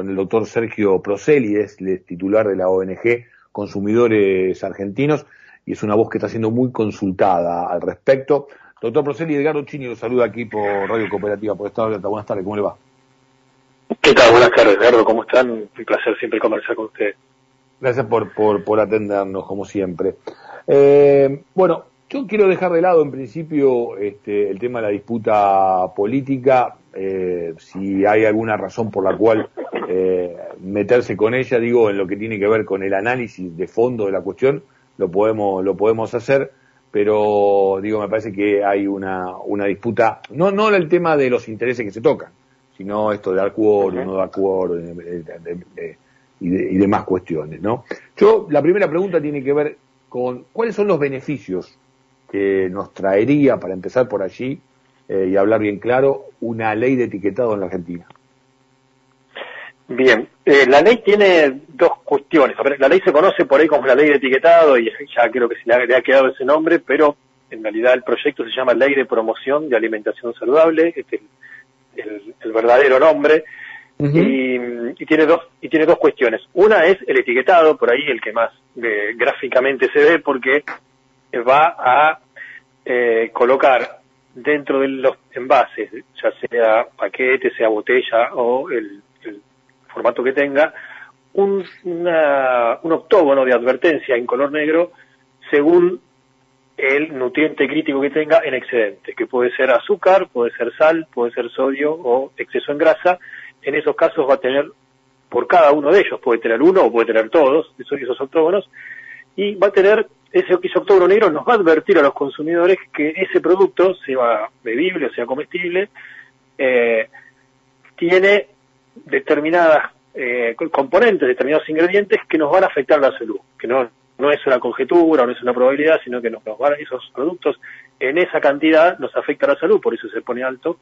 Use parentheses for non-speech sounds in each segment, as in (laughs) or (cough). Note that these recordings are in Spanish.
con el doctor Sergio Proselides, titular de la ONG Consumidores Argentinos, y es una voz que está siendo muy consultada al respecto. Doctor Proseli, Edgardo Chini lo saluda aquí por Radio Cooperativa, por Estado de. Buenas tardes, ¿cómo le va? ¿Qué tal? Buenas tardes, Edgardo, ¿cómo están? Un placer siempre conversar con usted. Gracias por, por, por atendernos, como siempre. Eh, bueno, yo quiero dejar de lado en principio este, el tema de la disputa política, eh, si hay alguna razón por la cual eh, meterse con ella, digo, en lo que tiene que ver con el análisis de fondo de la cuestión, lo podemos, lo podemos hacer, pero digo, me parece que hay una, una disputa, no, no el tema de los intereses que se tocan, sino esto de dar quórum, no dar quórum y, y demás cuestiones, ¿no? Yo, la primera pregunta tiene que ver con cuáles son los beneficios que nos traería, para empezar por allí eh, y hablar bien claro, una ley de etiquetado en la Argentina. Bien, eh, la ley tiene dos cuestiones. la ley se conoce por ahí como la ley de etiquetado y ya creo que se le ha, quedado ese nombre, pero en realidad el proyecto se llama Ley de Promoción de Alimentación Saludable, este es el, verdadero nombre, y, tiene dos y tiene dos cuestiones. Una es el etiquetado, por ahí el que más eh, gráficamente se ve, porque va a eh, colocar dentro de los envases, ya sea paquete, sea botella o el, formato que tenga, un, un octógono de advertencia en color negro según el nutriente crítico que tenga en excedente, que puede ser azúcar, puede ser sal, puede ser sodio o exceso en grasa. En esos casos va a tener, por cada uno de ellos, puede tener uno o puede tener todos, esos, esos octógonos, y va a tener ese octógono negro nos va a advertir a los consumidores que ese producto, sea bebible o sea comestible, eh, tiene determinadas eh, componentes, determinados ingredientes que nos van a afectar la salud, que no, no es una conjetura, no es una probabilidad, sino que nos, van, esos productos en esa cantidad nos afecta la salud, por eso se pone alto,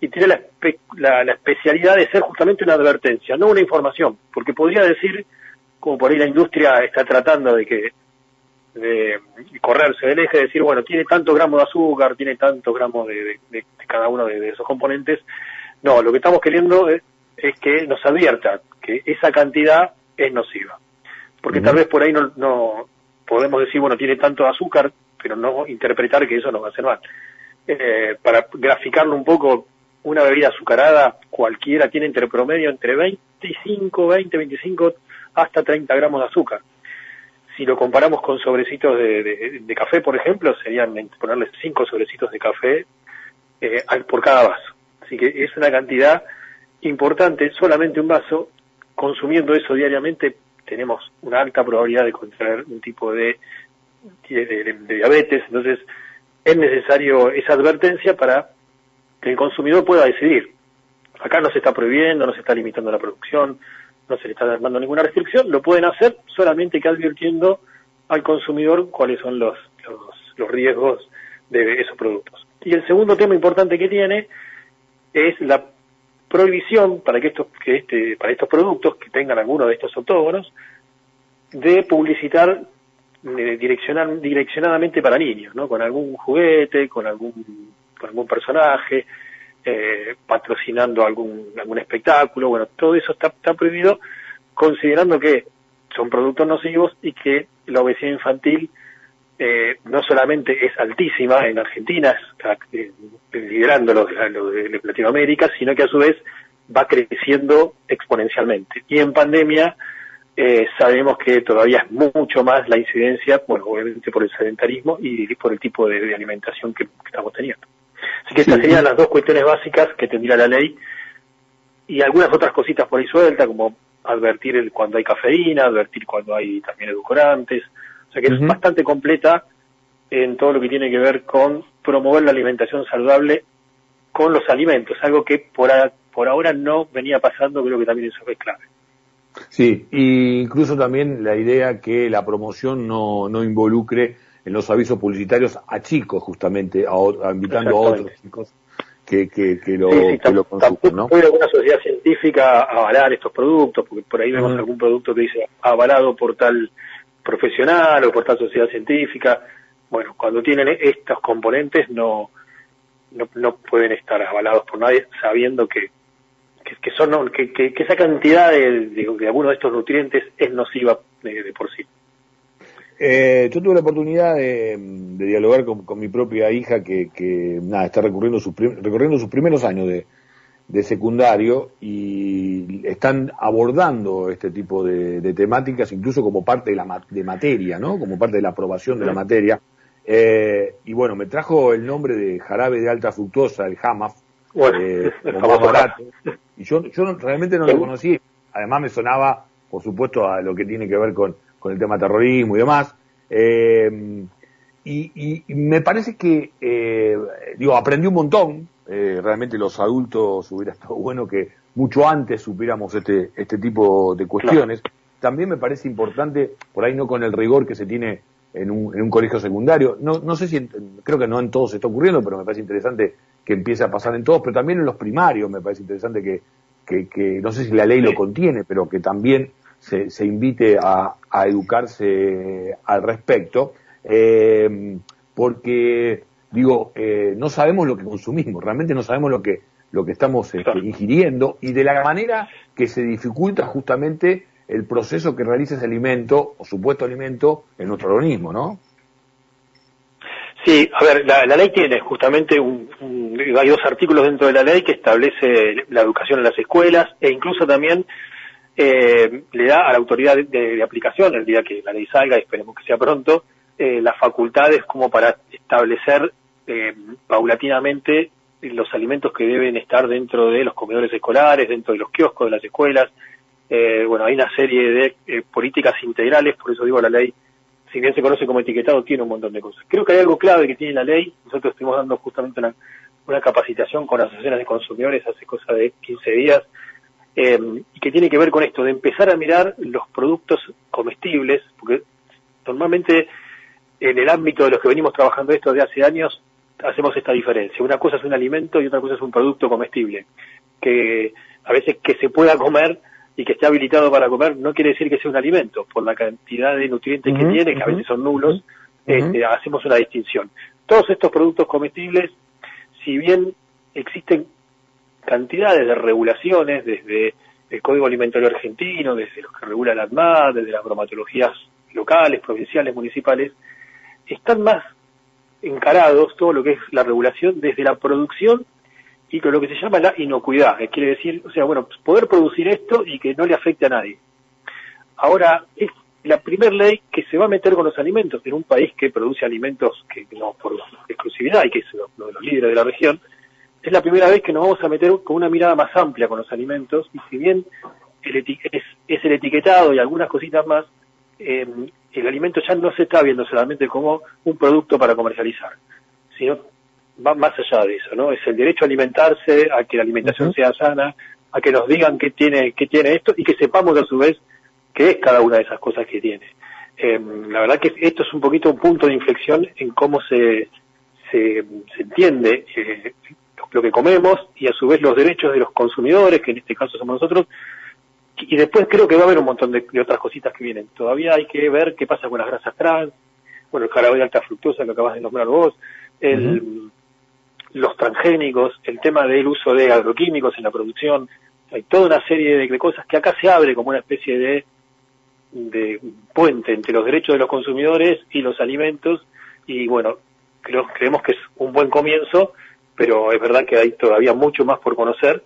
y tiene la, la especialidad de ser justamente una advertencia, no una información, porque podría decir, como por ahí la industria está tratando de que de correrse del eje, de decir, bueno, tiene tantos gramos de azúcar, tiene tantos gramos de, cada uno de, esos componentes. No, lo que estamos queriendo es, que nos advierta que esa cantidad es nociva. Porque tal vez por ahí no, no podemos decir, bueno, tiene tanto azúcar, pero no interpretar que eso nos va a hacer mal. Eh, para graficarlo un poco, una bebida azucarada cualquiera tiene entre promedio entre 25, 20, 25 hasta 30 gramos de azúcar si lo comparamos con sobrecitos de, café, por ejemplo, serían ponerle cinco sobrecitos de café eh, por cada vaso. Así que es una cantidad importante, solamente un vaso, consumiendo eso diariamente tenemos una alta probabilidad de contraer un tipo de, de, diabetes, entonces es necesario esa advertencia para que el consumidor pueda decidir. Acá no se está prohibiendo, no se está limitando la producción, no se le está dando ninguna restricción, lo pueden hacer solamente que advirtiendo al consumidor cuáles son los, los, riesgos de esos productos. Y el segundo tema importante que tiene es la prohibición para que estos que este para estos productos que tengan alguno de estos autógonos de publicitar eh, direccionadamente para niños, ¿no? Con algún juguete, con algún con algún personaje, eh, patrocinando algún, algún espectáculo, bueno, todo eso está, está prohibido considerando que son productos nocivos y que la obesidad infantil eh, no solamente es altísima en Argentina, eh, liderando lo, de Latinoamérica, sino que a su vez va creciendo exponencialmente. Y en pandemia eh, sabemos que todavía es mucho más la incidencia, bueno, obviamente por el sedentarismo y por el tipo de, alimentación que estamos teniendo. Así que estas serían las dos cuestiones básicas que tendría la ley y algunas otras cositas por ahí sueltas, como advertir cuando hay cafeína, advertir cuando hay también edulcorantes. Sea que es bastante completa en todo lo que tiene que ver con promover la alimentación saludable con los alimentos, algo que por, por ahora no venía pasando, creo que también eso es clave. Sí, e incluso también la idea que la promoción no, no involucre en los avisos publicitarios a chicos justamente, a, invitando a otros chicos que, que, que lo, que lo consuman, ¿no? Puede alguna sociedad científica avalar estos productos, porque por ahí vemos algún producto que dice avalado por tal profesional o por tal sociedad científica. Bueno, cuando tienen estos componentes no, no, no pueden estar avalados por nadie sabiendo que, que, son que, que, esa cantidad de, de, algunos de estos nutrientes es nociva de, por sí. Eh, yo tuve la oportunidad de, dialogar con, mi propia hija que, que nada, está recorriendo sus, recorriendo sus primeros años de, de secundario y están abordando este tipo de, temáticas incluso como parte de la de materia, ¿no? Como parte de la aprobación de la materia. Eh, y bueno, me trajo el nombre de jarabe de alta fructosa, el Hamaf, eh, más barato. Y yo, yo realmente no lo conocí. Además me sonaba, por supuesto, a lo que tiene que ver con, con el tema terrorismo y demás. Eh, y, y, me parece que, eh, digo, aprendí un montón eh, realmente los adultos hubiera (laughs) estado bueno que mucho antes supiéramos este, este tipo de cuestiones. También me parece importante, por ahí no con el rigor que se tiene en un, en un colegio secundario, no, no sé si, creo que no en todos está ocurriendo, pero me parece interesante que empiece a pasar en todos, pero también en los primarios me parece interesante que, que, que no sé si la ley lo contiene, pero que también se, se invite a, a educarse al respecto, eh, porque digo, eh, no sabemos lo que consumimos, realmente no sabemos lo que, lo que estamos este, ingiriendo y de la manera que se dificulta justamente el proceso que realiza ese alimento o supuesto alimento en nuestro organismo, ¿no? Sí, a ver, la, ley tiene justamente un, hay dos artículos dentro de la ley que establece la educación en las escuelas e incluso también eh, le da a la autoridad de, aplicación, el día que la ley salga, esperemos que sea pronto, eh, las facultades como para establecer eh, paulatinamente los alimentos que deben estar dentro de los comedores escolares, dentro de los kioscos de las escuelas. Eh, bueno, hay una serie de eh, políticas integrales, por eso digo la ley, si bien se conoce como etiquetado, tiene un montón de cosas. Creo que hay algo clave que tiene la ley. Nosotros estuvimos dando justamente una, una capacitación con asociaciones de consumidores hace cosa de 15 días, y que tiene que ver con esto, de empezar a mirar los productos comestibles, porque normalmente en el ámbito de los que venimos trabajando esto de hace años, hacemos esta diferencia. Una cosa es un alimento y otra cosa es un producto comestible. Que a veces que se pueda comer y que esté habilitado para comer no quiere decir que sea un alimento. Por la cantidad de nutrientes que tiene, que a veces son nulos, este, hacemos una distinción. Todos estos productos comestibles, si bien existen cantidades de regulaciones desde el Código Alimentario Argentino, desde los que regula la ADMAT, desde las bromatologías locales, provinciales, municipales, están más encarados todo lo que es la regulación desde la producción y con lo que se llama la inocuidad, que quiere decir, o sea, bueno, poder producir esto y que no le afecte a nadie. Ahora, es la primera ley que se va a meter con los alimentos en un país que produce alimentos que no por exclusividad y que es uno de los líderes de la región, es la primera vez que nos vamos a meter con una mirada más amplia con los alimentos y si bien el es, es el etiquetado y algunas cositas más, eh, el alimento ya no se está viendo solamente como un producto para comercializar, sino va más allá de eso, ¿no? Es el derecho a alimentarse, a que la alimentación sea sana, a que nos digan qué tiene, qué tiene esto y que sepamos a su vez qué es cada una de esas cosas que tiene. Em, la verdad que esto es un poquito un punto de inflexión en cómo se, se, entiende eh, lo que comemos y a su vez los derechos de los consumidores, que en este caso somos nosotros, y después creo que va a haber un montón de, otras cositas que vienen. Todavía hay que ver qué pasa con las grasas trans, bueno, el jarabe de alta fructosa que acabas de nombrar vos, el, los transgénicos, el tema del uso de agroquímicos en la producción, hay toda una serie de, cosas que acá se abre como una especie de, de puente entre los derechos de los consumidores y los alimentos. Y bueno, creo, creemos que es un buen comienzo, pero es verdad que hay todavía mucho más por conocer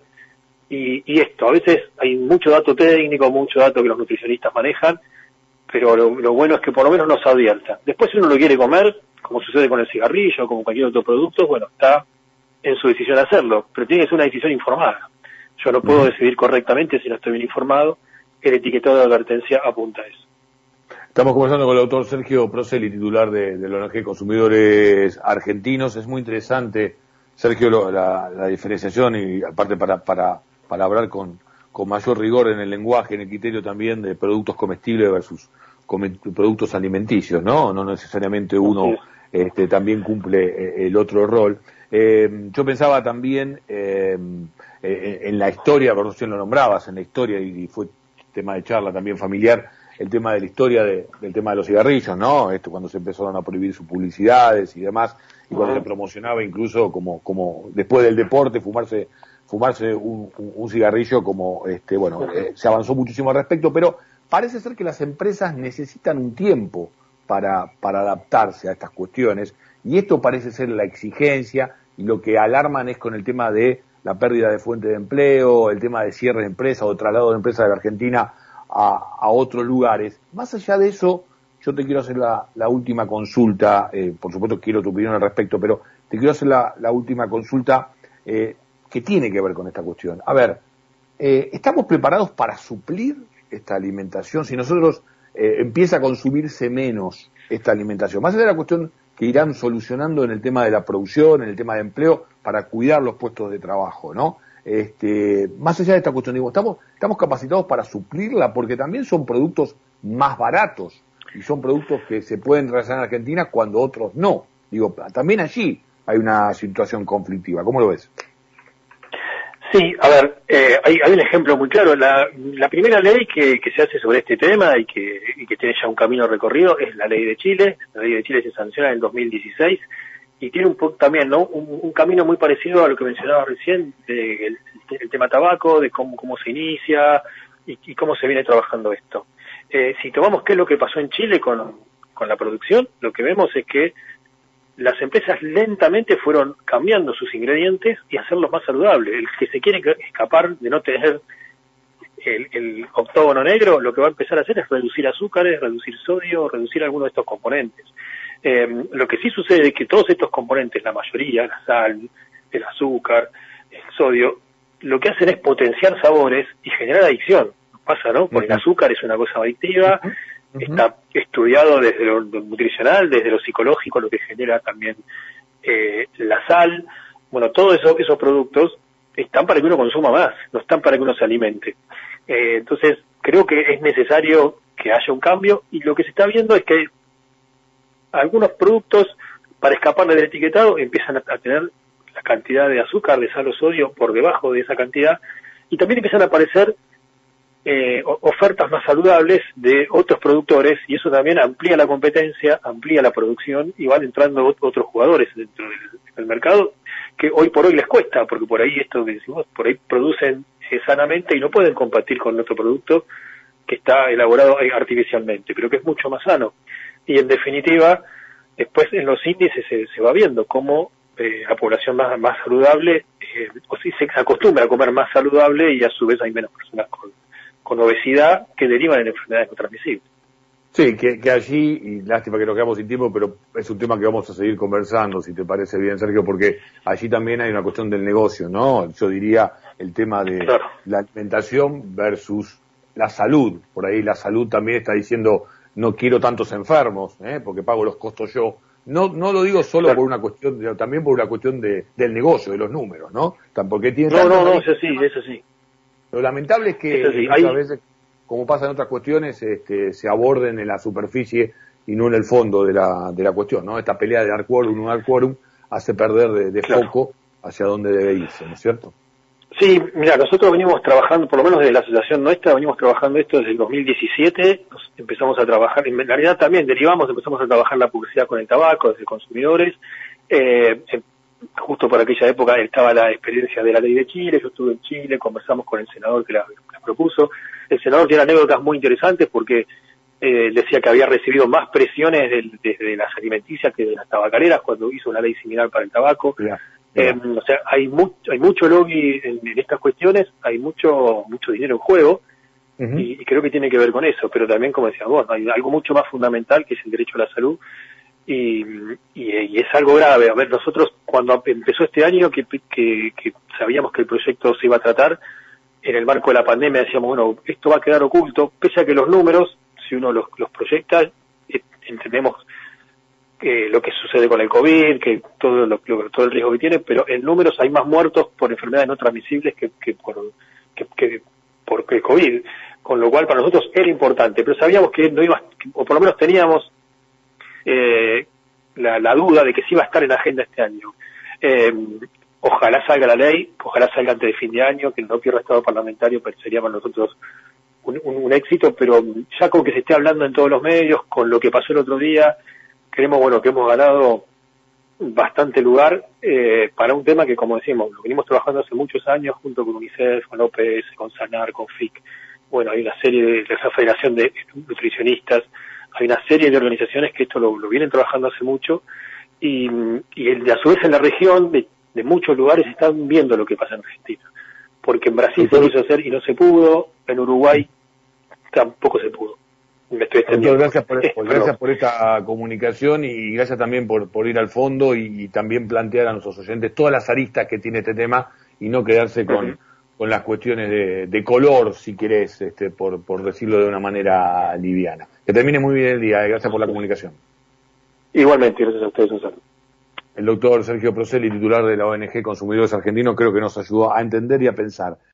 y, esto, a veces hay mucho dato técnico, mucho dato que los nutricionistas manejan, pero lo, bueno es que por lo menos nos advierta. Después si uno lo quiere comer, como sucede con el cigarrillo, como cualquier otro producto, bueno, está en su decisión hacerlo, pero tiene que ser una decisión informada. Yo no puedo decidir correctamente si no estoy bien informado, el etiquetado de advertencia apunta a eso. Estamos conversando con el doctor Sergio Proceli, titular de, de la ONG Consumidores Argentinos. Es muy interesante, Sergio, la, la diferenciación y aparte para, para para hablar con, con mayor rigor en el lenguaje, en el criterio también de productos comestibles versus productos alimenticios, ¿no? No necesariamente uno este, también cumple eh, el otro rol. Eh, yo pensaba también eh, en la historia, por si lo nombrabas, en la historia, y, fue tema de charla también familiar, el tema de la historia del tema de los cigarrillos, ¿no? Esto cuando se empezaron a prohibir sus publicidades y demás, y cuando se promocionaba incluso como, como después del deporte fumarse fumarse un, cigarrillo como, este, bueno, eh, se avanzó muchísimo al respecto, pero parece ser que las empresas necesitan un tiempo para, para adaptarse a estas cuestiones y esto parece ser la exigencia y lo que alarman es con el tema de la pérdida de fuente de empleo, el tema de cierre de empresas o traslado de empresas de la Argentina a, otros lugares. Más allá de eso, yo te quiero hacer la, última consulta, eh, por supuesto quiero tu opinión al respecto, pero te quiero hacer la, última consulta eh, que tiene que ver con esta cuestión. A ver, eh, ¿estamos preparados para suplir esta alimentación? Si nosotros empieza a consumirse menos esta alimentación, más allá de la cuestión que irán solucionando en el tema de la producción, en el tema de empleo, para cuidar los puestos de trabajo, ¿no? Este, más allá de esta cuestión, digo, estamos, estamos capacitados para suplirla porque también son productos más baratos y son productos que se pueden realizar en Argentina cuando otros no. Digo, también allí hay una situación conflictiva. ¿Cómo lo ves? Sí, a ver, eh, hay, un ejemplo muy claro. La, la primera ley que, que, se hace sobre este tema y que, y que tiene ya un camino recorrido es la ley de Chile. La ley de Chile se sanciona en el 2016 y tiene un también ¿no? Un, camino muy parecido a lo que mencionaba recién, de, el, tema tabaco, de cómo, cómo se inicia y, cómo se viene trabajando esto. Eh, si tomamos qué es lo que pasó en Chile con la producción, lo que vemos es que las empresas lentamente fueron cambiando sus ingredientes y hacerlos más saludables. El que se quiere escapar de no tener el, el, octógono negro, lo que va a empezar a hacer es reducir azúcares, reducir sodio, reducir algunos de estos componentes. Eh, lo que sí sucede es que todos estos componentes, la mayoría, la sal, el azúcar, el sodio, lo que hacen es potenciar sabores y generar adicción. Pasa, ¿no? Porque el azúcar es una cosa adictiva, está estudiado desde lo, nutricional, desde lo psicológico, lo que genera también eh, la sal. Bueno, todos eso, esos productos están para que uno consuma más, no están para que uno se alimente. Eh, entonces, creo que es necesario que haya un cambio y lo que se está viendo es que algunos productos, para escapar del etiquetado, empiezan a, tener la cantidad de azúcar, de sal o sodio por debajo de esa cantidad, y también empiezan a aparecer eh, ofertas más saludables de otros productores, y eso también amplía la competencia, amplía la producción, y van entrando otros jugadores dentro del, mercado, que hoy por hoy les cuesta, porque por ahí esto que decimos, por ahí producen eh, sanamente y no pueden competir con otro producto que está elaborado artificialmente, pero que es mucho más sano. Y en definitiva después en los índices se, va viendo cómo eh, la población más, más saludable eh, o si se acostumbra a comer más saludable y a su vez hay menos personas con, con obesidad que derivan en enfermedades no transmisibles. Sí, que, que, allí, y lástima que nos quedamos sin tiempo, pero es un tema que vamos a seguir conversando, si te parece bien, Sergio, porque allí también hay una cuestión del negocio, ¿no? Yo diría el tema de la alimentación versus la salud. Por ahí la salud también está diciendo, no quiero tantos enfermos, ¿eh? porque pago los costos yo. No, no lo digo solo por una cuestión, también por una cuestión de, del negocio, de los números, ¿no? Tampoco tiene no, no, no, eso sí, eso sí. Lo lamentable es que muchas veces, como pasa en otras cuestiones, este, se aborden en la superficie y no en el fondo de la, de la cuestión, ¿no? Esta pelea de dar quórum, no dar quórum, hace perder de, de foco hacia dónde debe irse, ¿no es cierto? Sí, mira, nosotros venimos trabajando, por lo menos desde la asociación nuestra, venimos trabajando esto desde el 2017, empezamos a trabajar, en realidad también derivamos, empezamos a trabajar la publicidad con el tabaco, desde consumidores, eh, justo por aquella época estaba la experiencia de la ley de Chile, yo estuve en Chile, conversamos con el senador que la, propuso, el senador tiene anécdotas muy interesantes porque eh, decía que había recibido más presiones desde las alimenticias que de las tabacaleras cuando hizo una ley similar para el tabaco. Eh, o sea, hay, mucho hay mucho lobby en, estas cuestiones, hay mucho mucho dinero en juego y, creo que tiene que ver con eso, pero también, como decías vos, hay algo mucho más fundamental que es el derecho a la salud y, y, es algo grave. A ver, nosotros cuando empezó este año que, que, sabíamos que el proyecto se iba a tratar, en el marco de la pandemia decíamos, bueno, esto va a quedar oculto, pese a que los números, si uno los, los proyecta, eh, entendemos lo que sucede con el COVID, que todo, lo, todo el riesgo que tiene, pero en números hay más muertos por enfermedades no transmisibles que, que por, que, por el COVID, con lo cual para nosotros era importante, pero sabíamos que no iba, o por lo menos teníamos eh, la, duda de que sí iba a estar en la agenda este año. Eh, ojalá salga la ley, ojalá salga antes de fin de año, que no pierda estado parlamentario, pero sería para nosotros un, un, éxito, pero ya con que se esté hablando en todos los medios, con lo que pasó el otro día, creemos bueno que hemos ganado bastante lugar eh, para un tema que, como decimos, lo venimos trabajando hace muchos años junto con UNICEF, con OPS, con SANAR, con FIC. Bueno, hay una serie de, esa federación de nutricionistas, hay una serie de organizaciones que esto lo, vienen trabajando hace mucho y, y a su vez en la región de, muchos lugares están viendo lo que pasa en Argentina. Porque en Brasil se quiso hacer y no se pudo, en Uruguay tampoco se pudo. gracias por, (laughs) gracias por esta comunicación y gracias también por, por ir al fondo y, también plantear a nuestros oyentes todas las aristas que tiene este tema y no quedarse con, con las cuestiones de, de, color, si querés, este, por, por decirlo de una manera liviana. Que termine muy bien el día, eh. gracias por la comunicación. Igualmente, gracias a ustedes, un saludo. El doctor Sergio Proceli, titular de la ONG Consumidores Argentinos, creo que nos ayudó a entender y a pensar